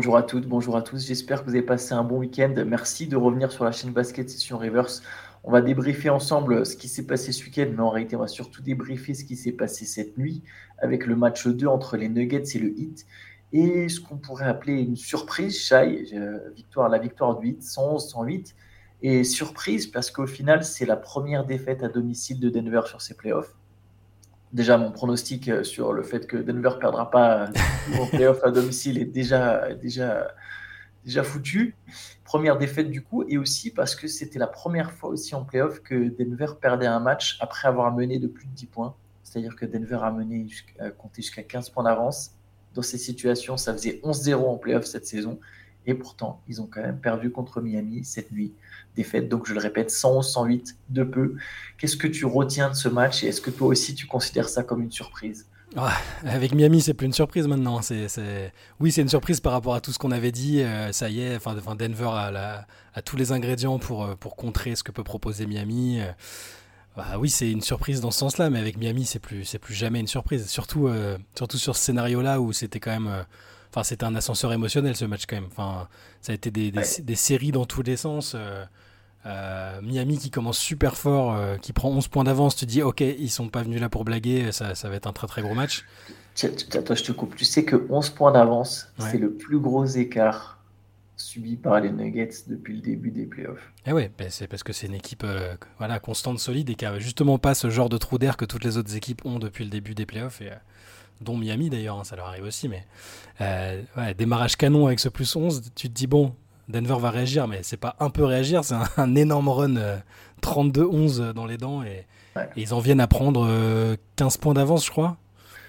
Bonjour à toutes, bonjour à tous. J'espère que vous avez passé un bon week-end. Merci de revenir sur la chaîne Basket Session Reverse. On va débriefer ensemble ce qui s'est passé ce week-end, mais en réalité, on va surtout débriefer ce qui s'est passé cette nuit avec le match 2 entre les Nuggets et le Heat. Et ce qu'on pourrait appeler une surprise, Shai, euh, victoire, la victoire du Heat, 111-108. Et surprise parce qu'au final, c'est la première défaite à domicile de Denver sur ses playoffs déjà mon pronostic euh, sur le fait que Denver ne perdra pas en playoff à domicile est déjà, déjà, déjà foutu. Première défaite du coup, et aussi parce que c'était la première fois aussi en playoff que Denver perdait un match après avoir mené de plus de 10 points. C'est-à-dire que Denver a mené jusqu'à, compté jusqu'à 15 points d'avance. Dans ces situations, ça faisait 11-0 en playoff cette saison. Et pourtant, ils ont quand même perdu contre Miami cette nuit. Défaite, donc je le répète, 111-108 de peu. Qu'est-ce que tu retiens de ce match et est-ce que toi aussi tu considères ça comme une surprise? Avec Miami, c'est plus une surprise maintenant. C'est, Oui, c'est une surprise par rapport à tout ce qu'on avait dit. Euh, ça y est, enfin, Denver a, tous les ingrédients pour, euh, pour contrer ce que peut proposer Miami. Euh, bah, oui, c'est une surprise dans ce sens-là, mais avec Miami, c'est plus, plus jamais une surprise. Surtout, surtout sur ce scénario-là où c'était quand même Enfin, c'était un ascenseur émotionnel ce match quand même. Enfin, ça a été des, des, séries dans tous les sens. Euh, euh, Miami qui commence super fort, euh, qui prend 11 points d'avance, tu dis ok, ils sont pas venus là pour blaguer, ça, ça va être un très très gros match. Toi, je te coupe. Tu sais que 11 points d'avance, c'est le plus gros écart subi par les Nuggets depuis le début des playoffs. Eh ouais, ben c'est parce que c'est une équipe voilà, constante, solide et qui a justement pas ce genre de trou d'air que toutes les autres équipes ont depuis le début des playoffs. Et, dont Miami d'ailleurs, hein, ça leur arrive aussi. Mais euh, démarrage canon avec ce plus 11, tu te dis, bon, Denver va réagir, mais c'est pas un peu réagir, c'est un, énorme run 32-11 euh, dans les dents et, ils en viennent à prendre 15 euh, points d'avance, je crois.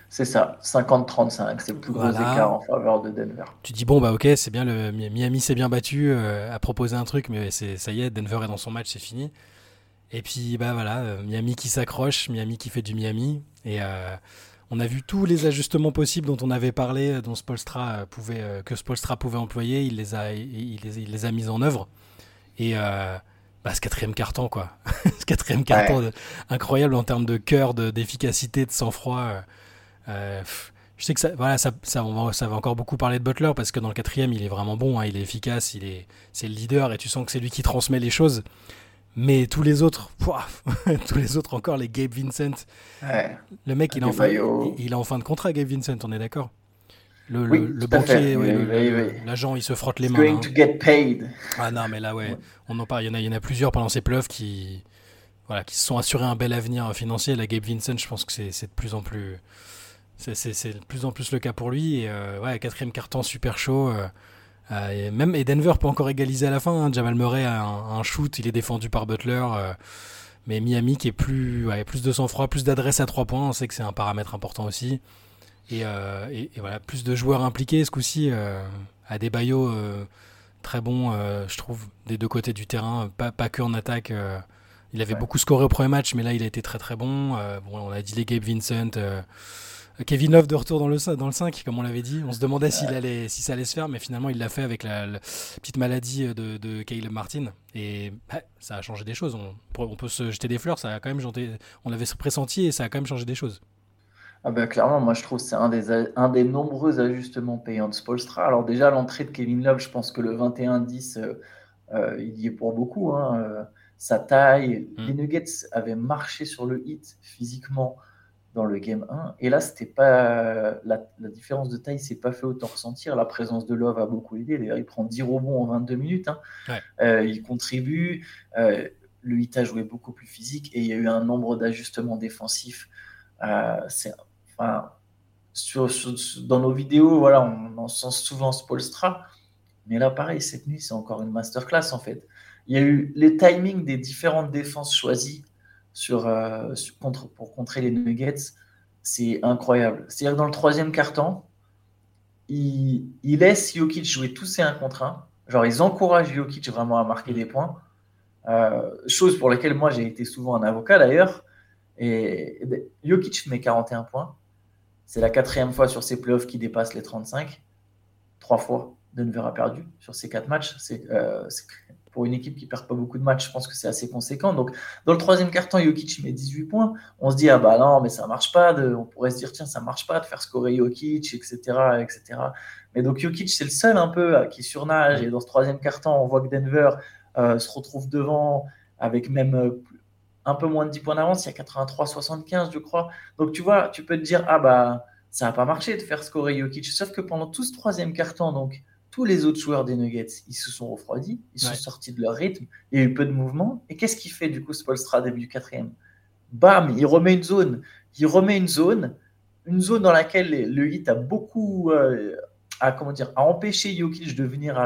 C'est ça, 50-35, c'est le plus gros écart en faveur de Denver. Tu dis, bon, bah ok, c'est bien, le Miami s'est bien battu, a proposé un truc, mais ça y est, Denver est dans son match, c'est fini. Et puis, bah voilà, Miami qui s'accroche, Miami qui fait du Miami. Et on a vu tous les ajustements possibles dont on avait parlé, euh, dont Spolstra euh, pouvait, euh, que Spolstra pouvait employer. Il les a, il les, a mis en œuvre. Et bah, ce quatrième carton, quoi. ce quatrième carton incroyable en termes de cœur, d'efficacité, de, sang-froid. je sais que ça, voilà, ça, ça, va, ça, va, encore beaucoup parler de Butler parce que dans le quatrième, il est vraiment bon, hein, il est efficace, il est, c'est le leader et tu sens que c'est lui qui transmet les choses. Mais tous les autres, tous les autres encore, les Gabe Vincent. Le mec, il est, en fin, il, est en fin de contrat, Gabe Vincent, on est d'accord le, le, banquier, l'agent, il se frotte les mains. Going hein. to get paid. Ah non, mais là, ouais, on en parle. Il y en a, il y en a plusieurs pendant ces playoffs qui, voilà, qui se sont assurés un bel avenir financier. La Gabe Vincent, je pense que c'est de plus en plus, c'est de plus en plus le cas pour lui. Et euh, ouais, quatrième carton super chaud. Euh, euh, et même et Denver peut encore égaliser à la fin. Hein. Jamal Murray a un, shoot, il est défendu par Butler. Euh, mais Miami qui est plus, plus de sang-froid, plus d'adresse à trois points, on sait que c'est un paramètre important aussi. Et, euh, et, voilà, plus de joueurs impliqués ce coup-ci. à des baillots très bons, je trouve, des deux côtés du terrain, pas, pas que en attaque. il avait beaucoup scoré au premier match, mais là il a été très très bon. bon on a dit les Gabe Vincent. Kevin Love de retour dans le, dans le 5, comme on l'avait dit. On se demandait s'il allait, si ça allait se faire, mais finalement, il l'a fait avec la, petite maladie de, de Caleb Martin. Et ça a changé des choses. On, on, peut se jeter des fleurs, ça a quand même on l'avait pressenti et ça a quand même changé des choses. Ah ben, clairement, moi je trouve que c'est un des, un des nombreux ajustements payants de Spolstra. Alors déjà, l'entrée de Kevin Love, je pense que le 21-10, euh, euh, il y est pour beaucoup. Hein. Euh, sa taille, mm. les Nuggets avaient marché sur le hit physiquement dans le game 1. Et là, c'était pas la, différence de taille s'est pas fait autant ressentir. La présence de Love a beaucoup aidé. D'ailleurs, il prend 10 rebonds en 22 minutes. Hein. Euh, il contribue. Euh, le hit a joué beaucoup plus physique et il y a eu un nombre d'ajustements défensifs. Euh, c'est, enfin, sur, dans nos vidéos, voilà, on en sent souvent Spolstra. Mais là, pareil, cette nuit, c'est encore une masterclass en fait. Il y a eu les timings des différentes défenses choisies sur, euh, contre, pour contrer les Nuggets, c'est incroyable. C'est-à-dire dans le troisième quart-temps, il, il, laisse Jokic jouer tous ses 1 contre 1. Genre, ils encouragent Jokic vraiment à marquer des points. Euh, chose pour laquelle moi j'ai été souvent un avocat d'ailleurs. Et, Jokic met 41 points. C'est la quatrième fois sur ses playoffs qu'il dépasse les 35. Trois fois, Denver a perdu sur ces quatre matchs. C'est euh, pour une équipe qui perd pas beaucoup de matchs, je pense que c'est assez conséquent. Donc, dans le troisième quart-temps, Jokic met 18 points. On se dit, ah bah non, mais ça marche pas. De... On pourrait se dire, tiens, ça marche pas de faire scorer Jokic, etc. etc. Mais donc, Jokic, c'est le seul un peu euh, qui surnage. Et dans ce troisième quart-temps, on voit que Denver euh, se retrouve devant avec même euh, un peu moins de 10 points d'avance. Il y a 83-75, je crois. Donc, tu vois, tu peux te dire, ah bah, ça n'a pas marché de faire scorer Jokic. Sauf que pendant tout ce troisième quart-temps, donc, tous les autres joueurs des Nuggets, ils se sont refroidis, ils sont sortis de leur rythme, il y a eu peu de mouvement. Et qu'est-ce qu'il fait du coup Spolstra début du quatrième? Bam, il remet une zone, il remet une zone, une zone dans laquelle le hit a beaucoup euh, à, comment dire, à empêcher Jokic de venir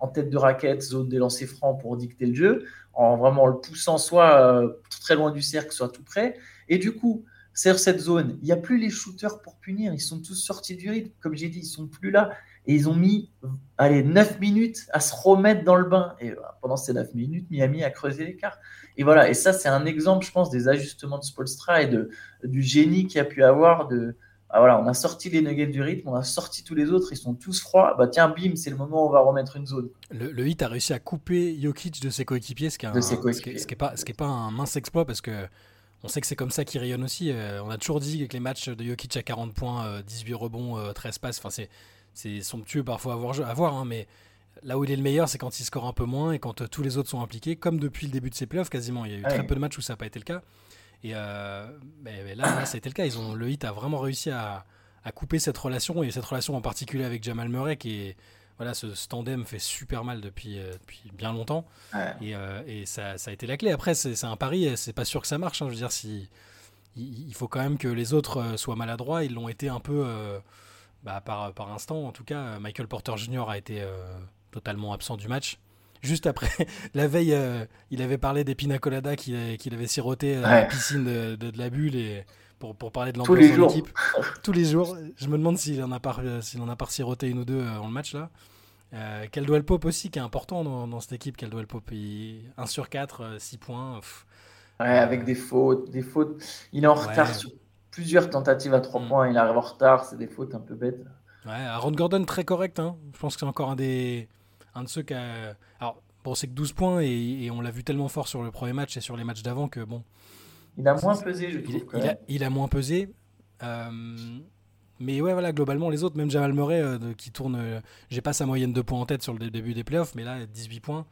en tête de raquette, zone des lancers francs pour dicter le jeu, en vraiment le poussant soit euh, très loin du cercle, soit tout près. Et du coup, sur cette zone, il n'y a plus les shooters pour punir, ils sont tous sortis du rythme, comme j'ai dit, ils sont plus là. Et ils ont mis allez, 9 minutes à se remettre dans le bain. Et pendant ces 9 minutes, Miami a creusé l'écart. Et voilà, et ça, c'est un exemple, je pense, des ajustements de Spolstra et de, du génie qu'il a pu avoir. De, ah, voilà, on a sorti les nuggets du rythme, on a sorti tous les autres, ils sont tous froids. Bah tiens, bim, c'est le moment où on va remettre une zone. Le, le hit a réussi à couper Jokic de ses coéquipiers, ce qui n'est pas, pas un mince exploit parce que on sait que c'est comme ça qu'il rayonne aussi. Euh, on a toujours dit que les matchs de Jokic à 40 points, 18 euh, rebonds, 13 euh, passes, enfin c'est c'est somptueux parfois à voir, à voir hein, mais là où il est le meilleur, c'est quand il score un peu moins et quand euh, tous les autres sont impliqués, comme depuis le début de ses playoffs quasiment. Il y a eu très peu de matchs où ça n'a pas été le cas. Et euh, mais, là, ça a été le cas. Ils ont, le Hit a vraiment réussi à, couper cette relation et cette relation en particulier avec Jamal Murray qui est voilà, ce, tandem fait super mal depuis, euh, depuis bien longtemps. Et, et ça, ça, a été la clé. Après, c'est un pari, c'est pas sûr que ça marche. Hein. Je veux dire, si, il, faut quand même que les autres soient maladroits. Ils l'ont été un peu bah, par, par instant, en tout cas, Michael Porter Jr. a été euh, totalement absent du match. Juste après, la veille, euh, il avait parlé des pina colada qu'il avait siroté à la piscine de, de, la bulle et pour, pour parler de l'ambiance de l'équipe. Tous les jours. Je me demande s'il en a pas, s'il en a pas siroté une ou deux dans le match là. Euh, Caldwell Pope aussi qui est important dans, dans cette équipe. Caldwell Pope, 1 sur 4, 6 points. Ouais, avec des fautes, des fautes. Il est en retard sur plusieurs tentatives à trois mm. points. Il arrive en retard, c'est des fautes un peu bêtes. Ouais, Aaron Gordon, très correct. Hein. Je pense que c'est encore un, des... un de ceux qui a. Alors, bon, c'est que 12 points et, on l'a vu tellement fort sur le premier match et sur les matchs d'avant que bon. Il a moins pesé, je trouve. Il, a, il a, moins pesé. Euh, mais ouais, voilà, globalement, les autres, même Jamal Murray euh, qui tourne. Euh, j'ai pas sa moyenne de points en tête sur le début des playoffs, mais là, 18 points.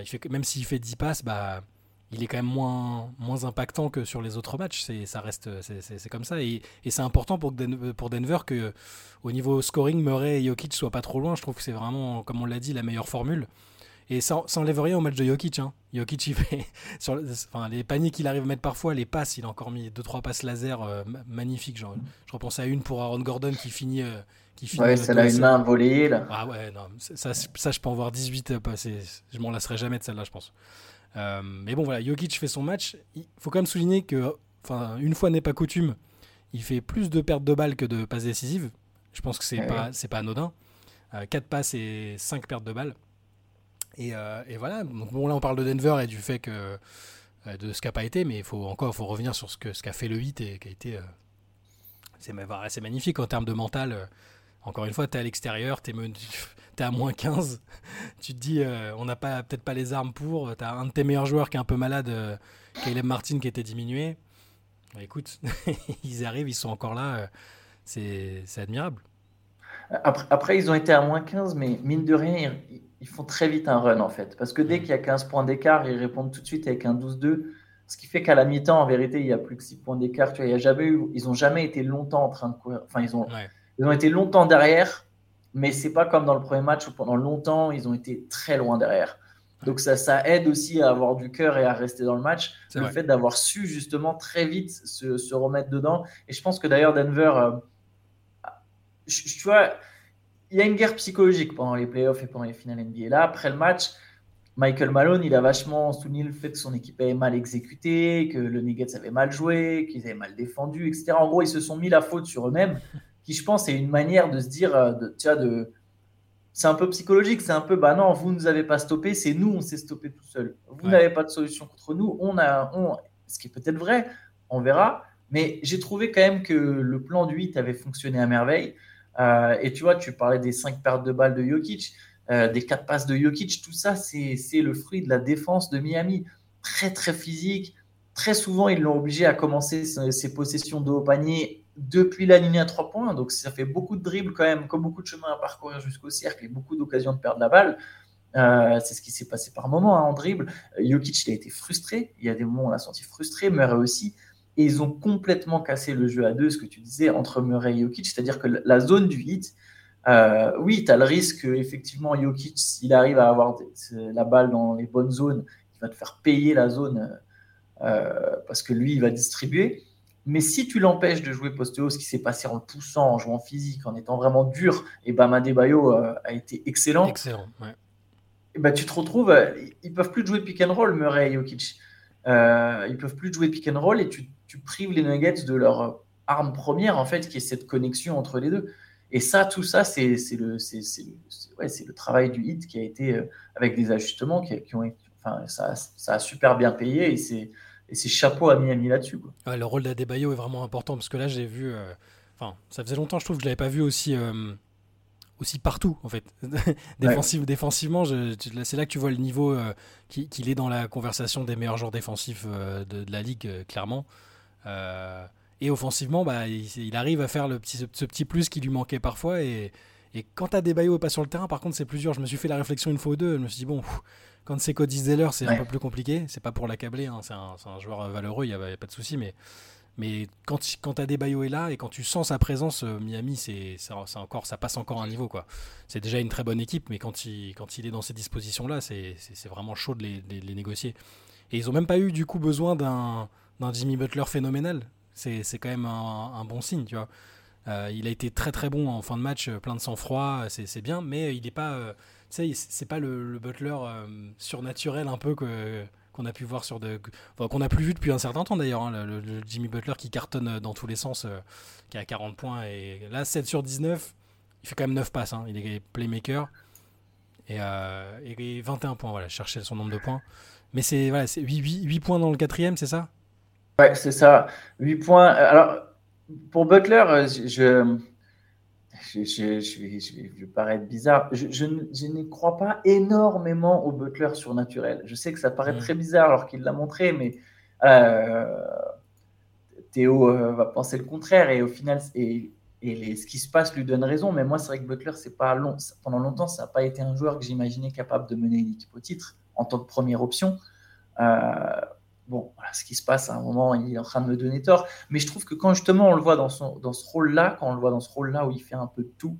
il fait, même s'il fait 10 passes, bah il est quand même moins, moins impactant que sur les autres matchs. C'est, ça reste, c'est, comme ça. Et, c'est important pour, pour Denver que, au niveau scoring, Murray et Jokic soient pas trop loin. Je trouve que c'est vraiment, comme on l'a dit, la meilleure formule. Et ça, ça enlève rien au match de Jokic. Hein. Jokic, il fait sur, enfin, les paniers qu'il arrive à mettre parfois, les passes, il a encore mis 2-3 passes laser euh, magnifiques. Genre, je repense à une pour Aaron Gordon qui finit. Euh, qui finit ouais, c'est là une main volée. Là. Ah ouais, non, ça, ça, je peux en voir 18. Euh, je m'en lasserai jamais de celle-là, je pense. Euh, mais bon, voilà, Jokic fait son match. Il faut quand même souligner que, enfin, une fois n'est pas coutume, il fait plus de pertes de balles que de passes décisives. Je pense que c'est pas, c'est pas anodin. 4 euh, passes et 5 pertes de balles. Et, euh, et, voilà, donc bon, là on parle de Denver et du fait que de ce qu'a pas été, mais il faut encore faut revenir sur ce que ce qu'a fait le 8 et qui a été. c'est magnifique en termes de mental. Encore une fois, tu es à l'extérieur, tu es, à moins 15. tu te dis, euh, on n'a pas peut-être pas les armes pour. Tu as un de tes meilleurs joueurs qui est un peu malade, euh, Caleb Martin, qui était diminué. Bah, écoute, ils arrivent, ils sont encore là. Euh, c'est admirable. Après, après, ils ont été à moins 15, mais mine de rien, ils, font très vite un run en fait. Parce que dès qu'il y a 15 points d'écart, ils répondent tout de suite avec un 12-2. Ce qui fait qu'à la mi-temps, en vérité, il y a plus que 6 points d'écart. Tu vois, il y a jamais eu, ils n'ont jamais été longtemps en train de courir. Enfin, ils ont. Ils ont été longtemps derrière, mais c'est pas comme dans le premier match où pendant longtemps ils ont été très loin derrière. Donc ça, ça aide aussi à avoir du cœur et à rester dans le match. Le fait d'avoir su justement très vite se, remettre dedans. Et je pense que d'ailleurs Denver, euh, tu vois, il y a une guerre psychologique pendant les playoffs et pendant les finales NBA. Là, après le match, Michael Malone, il a vachement souligné le fait que son équipe avait mal exécuté, que le Nuggets avait mal joué, qu'ils avaient mal défendu, etc. En gros, ils se sont mis la faute sur eux-mêmes qui je pense est une manière de se dire, euh, de, tu vois, de, c'est un peu psychologique, c'est un peu, bah non, vous ne nous avez pas stoppé, c'est nous, on s'est stoppé tout seul. Vous n'avez pas de solution contre nous, on a, on, ce qui est peut-être vrai, on verra, mais j'ai trouvé quand même que le plan du 8 avait fonctionné à merveille. Euh, et tu vois, tu parlais des 5 pertes de balles de Jokic. des quatre passes de Jokic, tout ça, c'est le fruit de la défense de Miami. Très, très physique. Très souvent, ils l'ont obligé à commencer ses possessions de haut panier depuis la ligne à trois points. Donc, ça fait beaucoup de dribbles quand même, comme beaucoup de chemin à parcourir jusqu'au cercle et beaucoup d'occasions de perdre la balle. Euh, c'est ce qui s'est passé par moments hein, en dribble. Euh, Jokic il a été frustré. Il y a des moments où on l'a senti frustré. Murray aussi. Et ils ont complètement cassé le jeu à deux, ce que tu disais, entre Murray et Jokic. C'est-à-dire que la zone du hit, euh, oui, tu as le risque effectivement Jokic, s'il arrive à avoir la balle dans les bonnes zones, il va te faire payer la zone parce que lui, il va distribuer. Mais si tu l'empêches de jouer post haut, ce qui s'est passé en le poussant, en jouant physique, en étant vraiment dur, et Bama Bayo a été excellent. Excellent, ouais. Bah, tu te retrouves, euh, ils peuvent plus jouer pick and roll, Murray et Jokic. Euh, ils peuvent plus jouer pick and roll et tu, tu, prives les Nuggets de leur arme première, en fait, qui est cette connexion entre les deux. Et ça, tout ça, c'est le, ouais, le travail du hit qui a été euh, avec des ajustements qui, qui ont enfin, ça, ça, a super bien payé et c'est et c'est chapeau à Miami là-dessus. Ouais, le rôle d'Adebayo est vraiment important parce que là, j'ai vu. Enfin, ça faisait longtemps, je trouve, que je l'avais pas vu aussi aussi partout en fait. défensivement, c'est là que tu vois le niveau euh, qu'il est dans la conversation des meilleurs joueurs défensifs euh, de, la ligue, euh, clairement. et offensivement, bah, il, arrive à faire le petit, ce, petit plus qui lui manquait parfois. Et, et quand t'as des baillots pas sur le terrain, par contre, c'est plus dur. Je me suis fait la réflexion une fois ou deux. Je me suis dit, bon, quand c'est Cody Zeller, c'est un peu plus compliqué. C'est pas pour l'accabler, hein. c'est un, un, joueur valeureux, il n'y a, pas de souci. Mais mais quand, quand Adebayo est là et quand tu sens sa présence, euh, Miami, c'est encore, ça passe encore un niveau. quoi. C'est déjà une très bonne équipe, mais quand il, quand il est dans ces dispositions-là, c'est vraiment chaud de les, les, négocier. Et ils n'ont même pas eu du coup besoin d'un Jimmy Butler phénoménal. C'est quand même un, bon signe, tu vois. Euh, il a été très très bon en fin de match, plein de sang-froid, c'est bien, mais il n'est pas, euh, c'est pas le, le Butler surnaturel un peu que qu'on a pu voir sur de, qu'on a plus vu depuis un certain temps d'ailleurs. Hein, le, Jimmy Butler qui cartonne euh, dans tous les sens, euh, qui a 40 points et là 7 sur 19, il fait quand même 9 passes. Hein, il est playmaker et, euh, et, 21 points. Voilà, chercher son nombre de points. Mais c'est voilà, 8, 8, 8, points dans le quatrième, c'est ça? Ouais, c'est ça. 8 points. Alors pour Butler, je je, je, je, vais, paraître bizarre. Je, ne crois pas énormément au Butler surnaturel. Je sais que ça paraît mm. très bizarre alors qu'il l'a montré, mais euh, Théo euh, va penser le contraire et au final, et, et ce qui se passe lui donne raison. Mais moi, c'est vrai que Butler, c'est pas long. Pendant longtemps, ça n'a pas été un joueur que j'imaginais capable de mener une équipe au titre en tant que première option. Euh, bon, voilà, ce qui se passe à un moment, il est en train de me donner tort. Mais je trouve que quand justement on le voit dans, son, dans ce rôle-là, quand on le voit dans ce rôle-là où il fait un peu de tout,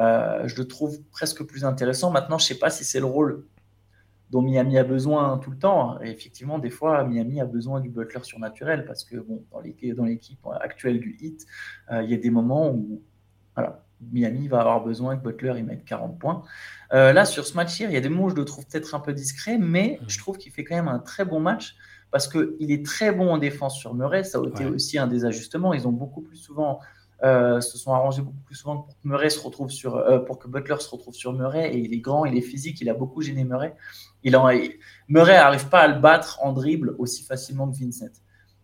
euh, je le trouve presque plus intéressant. Maintenant, je ne sais pas si c'est le rôle dont Miami a besoin tout le temps. Et effectivement, des fois, Miami a besoin du Butler surnaturel parce que bon, dans l'équipe actuelle du Heat, euh, il y a des moments où voilà, Miami va avoir besoin que Butler y mette 40 points. Euh, là, sur ce match il y a des moments où je le trouve peut-être un peu discret, mais mmh. je trouve qu'il fait quand même un très bon match parce qu'il est très bon en défense sur Murray. Ça a été aussi un des ajustements. Ils ont beaucoup plus souvent, euh, se sont arrangés beaucoup plus souvent pour que Murray se retrouve sur, euh, pour que Butler se retrouve sur Murray. Et il est grand, il est physique, il a beaucoup gêné Murray. Il en, Murray n'arrive pas à le battre en dribble aussi facilement que Vincent.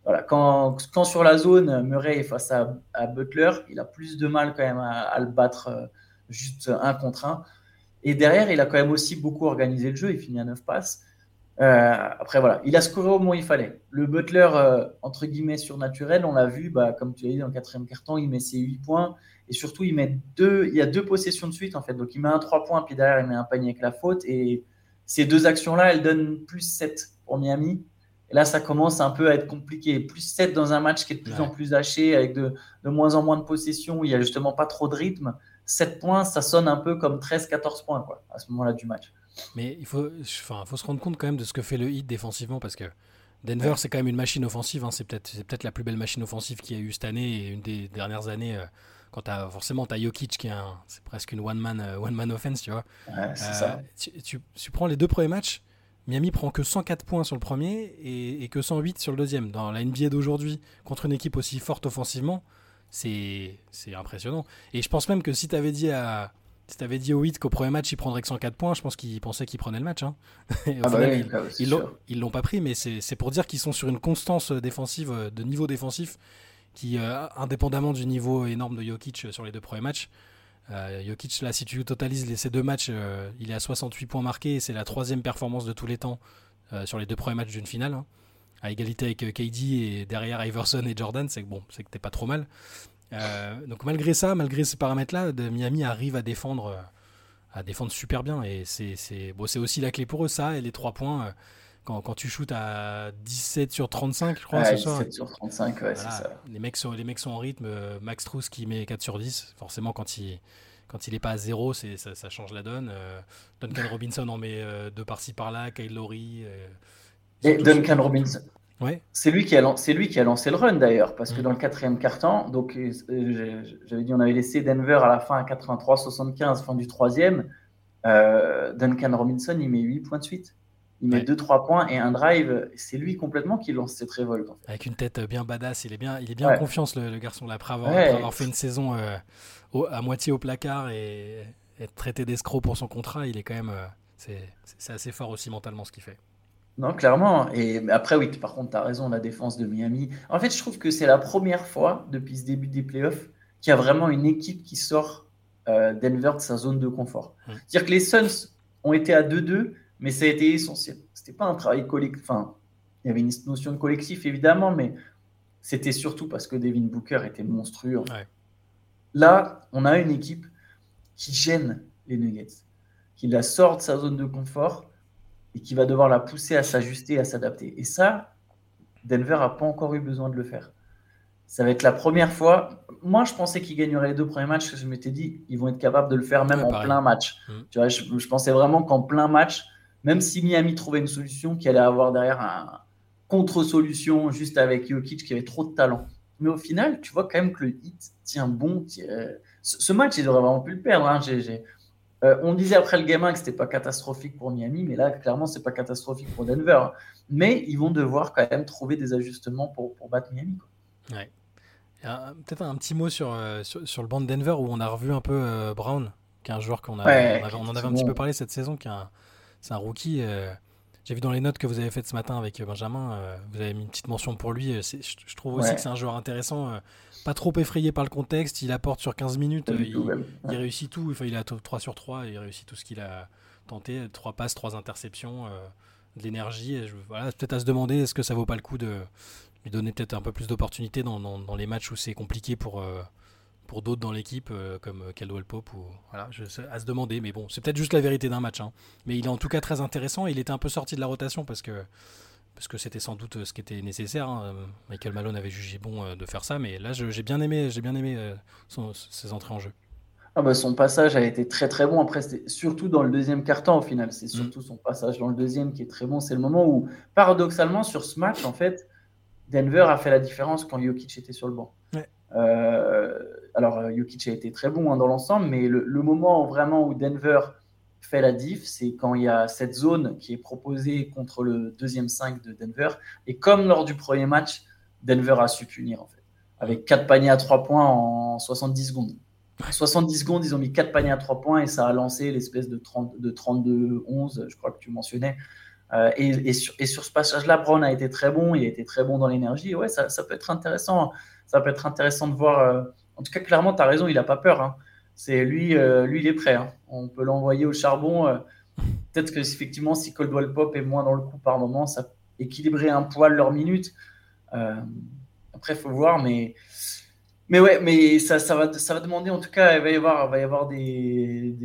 Voilà, quand, quand sur la zone, Murray est face à, Butler, il a plus de mal quand même à, le battre euh, juste un contre un. Et derrière, il a quand même aussi beaucoup organisé le jeu. Il finit à 9 passes. Euh, après, voilà, il a scoré au moins il fallait. Le Butler, euh, entre guillemets, surnaturel, on l'a vu, bah, comme tu l'as dit, dans le quatrième carton, il met ses 8 points. Et surtout, il, met deux, il y a deux possessions de suite, en fait. Donc, il met un 3 points, puis derrière, il met un panier avec la faute. Et ces deux actions-là, elles donnent plus 7 pour Miami. Et là, ça commence un peu à être compliqué. Plus 7 dans un match qui est de plus en plus haché, avec de, de, moins en moins de possessions, où il n'y a justement pas trop de rythme. 7 points, ça sonne un peu comme 13-14 points quoi, à ce moment-là du match. Mais il faut, enfin, faut se rendre compte quand même de ce que fait le Heat défensivement parce que Denver, c'est quand même une machine offensive. Hein. C'est peut-être peut-être la plus belle machine offensive qu'il y a eu cette année et une des dernières années. Euh, quand as, forcément, tu as Jokic qui est presque une one-man euh, one man offense, tu vois. Ouais, ça. Euh, tu, tu, prends les deux premiers matchs, Miami prend que 104 points sur le premier et, et que 108 sur le deuxième. Dans la NBA d'aujourd'hui, contre une équipe aussi forte offensivement, c'est impressionnant. Et je pense même que si tu avais dit à si t'avais dit au 8 qu'au premier match il prendrait que 104 points, je pense qu'ils pensaient qu'ils prenaient le match. Hein. Ah bah ils l'ont pas pris, mais c'est pour dire qu'ils sont sur une constance défensive, euh, de niveau défensif, qui, euh, indépendamment du niveau énorme de Jokic sur les deux premiers matchs, Jokic, là, si tu totalises ces deux matchs, il est à 68 points marqués. C'est la troisième performance de tous les temps sur les deux premiers matchs d'une finale. Hein. à égalité avec KD et derrière Iverson et Jordan, c'est que bon, c'est que t'es pas trop mal. Donc malgré ça, malgré ces paramètres-là, Miami arrive à défendre à défendre super bien. Et c'est bon, aussi la clé pour eux, ça, et les trois points. Euh, quand, quand, tu shootes à 17 sur 35, je crois, ce soir. 17 sur 35, ouais, c'est ça. Les mecs, sont, les mecs sont en rythme. Euh, Max Truss qui met 4 sur 10. Forcément, quand il, quand il est pas à 0, ça, ça change la donne. Euh, Duncan Robinson en met deux par-ci par-là. Kyle Lowry. et Duncan Robinson, c'est lui, qui a, lui qui a lancé le run d'ailleurs, parce que mm. dans le quatrième quart-temps, donc euh, j'avais dit on avait laissé Denver à la fin à 83-75, fin du troisième. Euh, Duncan Robinson, il met 8 points de suite. Il met 2-3 points et un drive. C'est lui complètement qui lance cette révolte. Avec une tête bien badass, il est bien, il est bien en confiance le, garçon. Là, après, avoir, fait une saison euh, à moitié au placard et être traité d'escroc pour son contrat, il est quand même. c'est assez fort aussi mentalement ce qu'il fait. Non, clairement. Et après, oui, par contre, tu as raison, la défense de Miami. En fait, je trouve que c'est la première fois depuis ce début des playoffs qu'il y a vraiment une équipe qui sort euh, Denver de sa zone de confort. Mmh. C'est-à-dire que les Suns ont été à 2-2, mais ça a été essentiel. C'était pas un travail collectif. Enfin, il y avait une notion de collectif, évidemment, mais c'était surtout parce que Devin Booker était monstrueux. Là, on a une équipe qui gêne les Nuggets, qui la sort de sa zone de confort et qui va devoir la pousser à s'ajuster, à s'adapter. Et ça, Denver n'a pas encore eu besoin de le faire. Ça va être la première fois. Moi, je pensais qu'ils gagneraient les deux premiers matchs. Je m'étais dit, ils vont être capables de le faire même en plein match. Mmh. Tu vois, je, pensais vraiment qu'en plein match, même si Miami trouvait une solution, qu'il allait avoir derrière un contre-solution juste avec Jokic qui avait trop de talent. Mais au final, tu vois quand même que le hit tient bon. Ce match, ils auraient vraiment pu le perdre. Hein. Euh, on disait après le game 1 que c'était pas catastrophique pour Miami, mais là, clairement, c'est pas catastrophique pour Denver. Mais ils vont devoir quand même trouver des ajustements pour, battre Miami. Ouais. Peut-être un petit mot sur, euh, sur, le banc de Denver où on a revu un peu euh, Brown, qui est un joueur qu'on on, en avait un petit peu parlé cette saison, qui c'est un rookie. J'ai vu dans les notes que vous avez faites ce matin avec Benjamin, vous avez mis une petite mention pour lui. Je, trouve aussi que c'est un joueur intéressant pas trop effrayé par le contexte. Il apporte sur 15 minutes. il, réussit tout. Enfin, il a 3 sur 3. Il réussit tout ce qu'il a tenté. 3 passes, 3 interceptions, euh, de l'énergie. Voilà, peut-être à se demander est-ce que ça vaut pas le coup de lui donner peut-être un peu plus d'opportunités dans, dans, les matchs où c'est compliqué pour, euh, pour d'autres dans l'équipe, euh, comme Caldwell Pope. Ou, voilà, je, à se demander. Mais bon, c'est peut-être juste la vérité d'un match. Hein. Mais il est en tout cas très intéressant. Il était un peu sorti de la rotation parce que parce que c'était sans doute ce qui était nécessaire. Hein. Michael Malone avait jugé bon euh, de faire ça, mais là j'ai bien aimé, j'ai bien aimé euh, ses entrées en jeu. Ah bah son passage a été très très bon. Après, surtout dans le deuxième quart-temps au final. C'est mm. surtout son passage dans le deuxième qui est très bon. C'est le moment où, paradoxalement, sur ce match, en fait, Denver a fait la différence quand Jokic était sur le banc. Euh, alors, Jokic a été très bon hein, dans l'ensemble, mais le, le, moment vraiment où Denver fait la diff, c'est quand il y a cette zone qui est proposée contre le deuxième 5 de Denver. Et comme lors du premier match, Denver a su punir, en fait, avec quatre paniers à 3 points en 70 secondes. En 70 secondes, ils ont mis quatre paniers à 3 points et ça a lancé l'espèce de, 30, de 32-11, je crois que tu mentionnais. Euh, et, sur, ce passage-là, Brown a été très bon, il a été très bon dans l'énergie. Ouais, ça, peut être intéressant. Ça peut être intéressant de voir. Euh, en tout cas, clairement, tu as raison, il n'a pas peur. Hein c'est lui, euh, lui, il est prêt. Hein. On peut l'envoyer au charbon. Peut-être que effectivement, si Coldwell Pop est moins dans le coup par moment, ça équilibrer un poil leur minute. Après, il faut voir, mais mais ouais, mais ça, va, ça va demander en tout cas, il va y avoir, va y avoir des,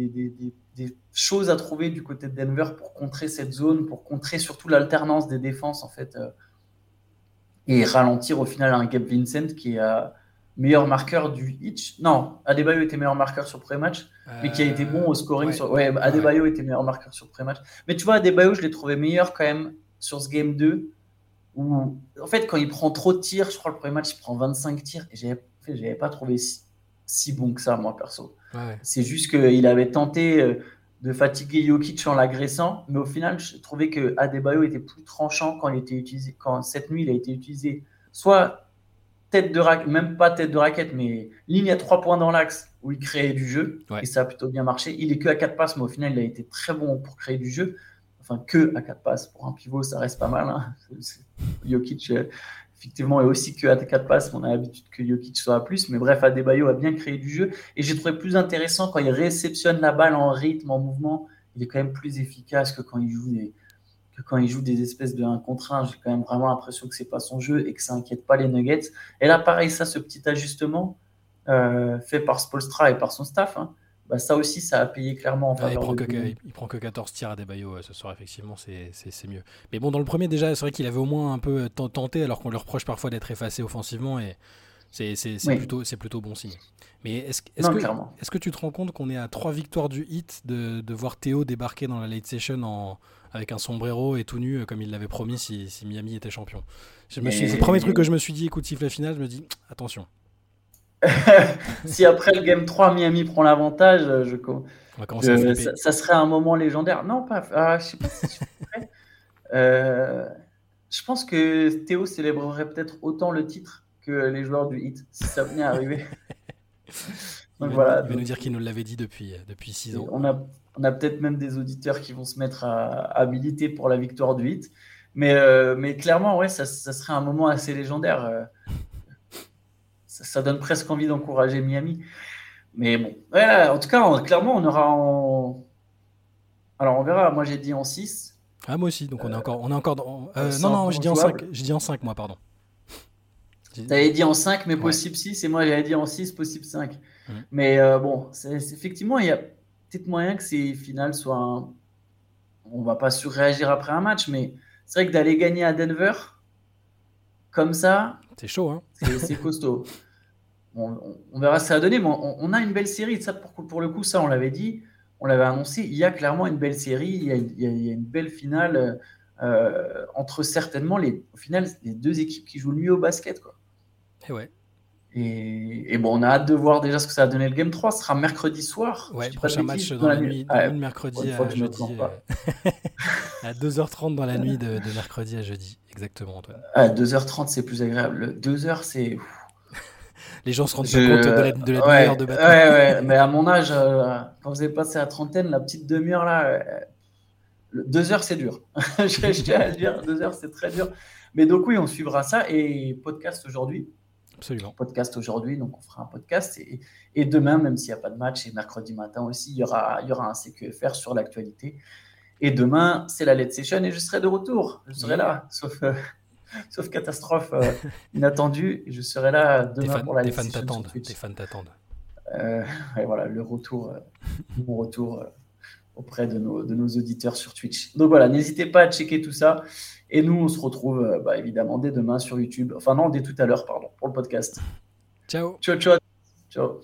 choses à trouver du côté de Denver pour contrer cette zone, pour contrer surtout l'alternance des défenses en fait, et ralentir au final un Gabe Vincent qui a meilleur marqueur du Hitch. Non, Adebayo était meilleur marqueur sur pré-match, mais qui a été bon au scoring. Ouais, sur... ouais Adebayo était meilleur marqueur sur pré-match. Mais tu vois, Adebayo, je l'ai trouvé meilleur quand même sur ce game 2. Où, en fait, quand il prend trop de tirs, je crois le premier match, il prend 25 tirs. Et je n'avais pas trouvé si, bon que ça, moi, perso. C'est juste qu'il avait tenté euh, de fatiguer Jokic en l'agressant. Mais au final, je trouvais que Adebayo était plus tranchant quand il était utilisé, quand cette nuit, il a été utilisé soit tête de raquette, même pas tête de raquette, mais ligne à trois points dans l'axe où il créait du jeu. Et ça a plutôt bien marché. Il est que à quatre passes, mais au final, il a été très bon pour créer du jeu. Enfin, que à quatre passes pour un pivot, ça reste pas mal. Hein. Jokic, euh, effectivement, et aussi que 4 passes, on a l'habitude que Jokic soit à plus. Mais bref, Adebayo a bien créé du jeu. Et j'ai trouvé plus intéressant quand il réceptionne la balle en rythme, en mouvement. Il est quand même plus efficace que quand il joue des, que quand il joue des espèces de 1 contre 1. J'ai quand même vraiment l'impression que c'est pas son jeu et que ça inquiète pas les Nuggets. Et là, pareil, ça, ce petit ajustement euh, fait par Spolstra et par son staff. Hein, bah, ça aussi, ça a payé clairement en il, prend que, il, prend que, 14 tirs à des baillots ce soir, effectivement, c'est mieux. Mais bon, dans le premier, déjà, c'est vrai qu'il avait au moins un peu tenté, alors qu'on lui reproche parfois d'être effacé offensivement, et c'est plutôt, plutôt bon signe. Mais est-ce est que, est que tu te rends compte qu'on est à trois victoires du hit de, de, voir Théo débarquer dans la late session en, avec un sombrero et tout nu, euh, comme il l'avait promis si, si, Miami était champion? C'est le premier truc que je me suis dit, écoute, siffle la finale, je me dis, attention. si après le Game 3, Miami prend l'avantage, euh, je, ça, serait un moment légendaire. Non, pas. Ah, je sais pas si je euh, je pense que Théo célébrerait peut-être autant le titre que les joueurs du hit, si ça venait à arriver. il, va, nous dire qu'il nous l'avait dit depuis, euh, depuis six ans. On a, on a peut-être même des auditeurs qui vont se mettre à, militer pour la victoire du hit. Mais, mais clairement, ouais, ça, ça, serait un moment assez légendaire ça, donne presque envie d'encourager Miami. Mais bon, en tout cas, clairement, on aura en. Alors, on verra. Moi, j'ai dit en 6. Ah, moi aussi. Donc, on est encore, on est encore dans. Euh, non, non, j'ai dit en 5. J'ai dit en 5, moi, pardon. avais dit en 5, mais possible 6. Et moi, j'avais dit en 6, possible 5. Mmh. Mais euh, bon, c'est, effectivement, il y a peut-être moyen que ces finales soient. Un... On va pas surréagir après un match, mais c'est vrai que d'aller gagner à Denver, comme ça. C'est chaud, hein C'est costaud. on, verra ce que ça va donner, mais on, a une belle série. Ça, pour, pour le coup, ça, on l'avait dit, on l'avait annoncé. Il y a clairement une belle série, il y a, une belle finale euh, entre certainement les, au final, les deux équipes qui jouent le mieux au basket. Quoi. Et ouais. Et, bon, on a hâte de voir déjà ce que ça va donner le Game 3. Ce sera mercredi soir. Ouais, prochain match dans, la nuit, mercredi à jeudi. Euh, à 2h30 dans la nuit de, mercredi à jeudi. Exactement, Antoine. À 2h30, c'est plus agréable. 2h, c'est. Les gens se rendent pas compte de la, de la demi-heure de bataille. Ouais, ouais, mais à mon âge, euh, quand vous avez passé la trentaine, la petite demi-heure là, euh, deux heures, c'est dur. je tiens à dire, deux heures, c'est très dur. Mais donc, oui, on suivra ça. Et podcast aujourd'hui. Absolument. Podcast aujourd'hui, donc on fera un podcast. Et, et demain, même s'il n'y a pas de match, et mercredi matin aussi, il y aura, il y aura un CQFR sur l'actualité. Et demain, c'est la Let's Session et je serai de retour. Je serai là, sauf, euh, sauf catastrophe euh, inattendue. Je serai là demain pour la Let's Session. Tes fans t'attendent. Euh, et voilà, le retour, mon retour auprès de nos, de nos auditeurs sur Twitch. Donc voilà, n'hésitez pas à checker tout ça. Et nous, on se retrouve bah, évidemment dès demain sur YouTube. Enfin non, dès tout à l'heure, pardon, pour le podcast. Ciao. Ciao, ciao. Ciao.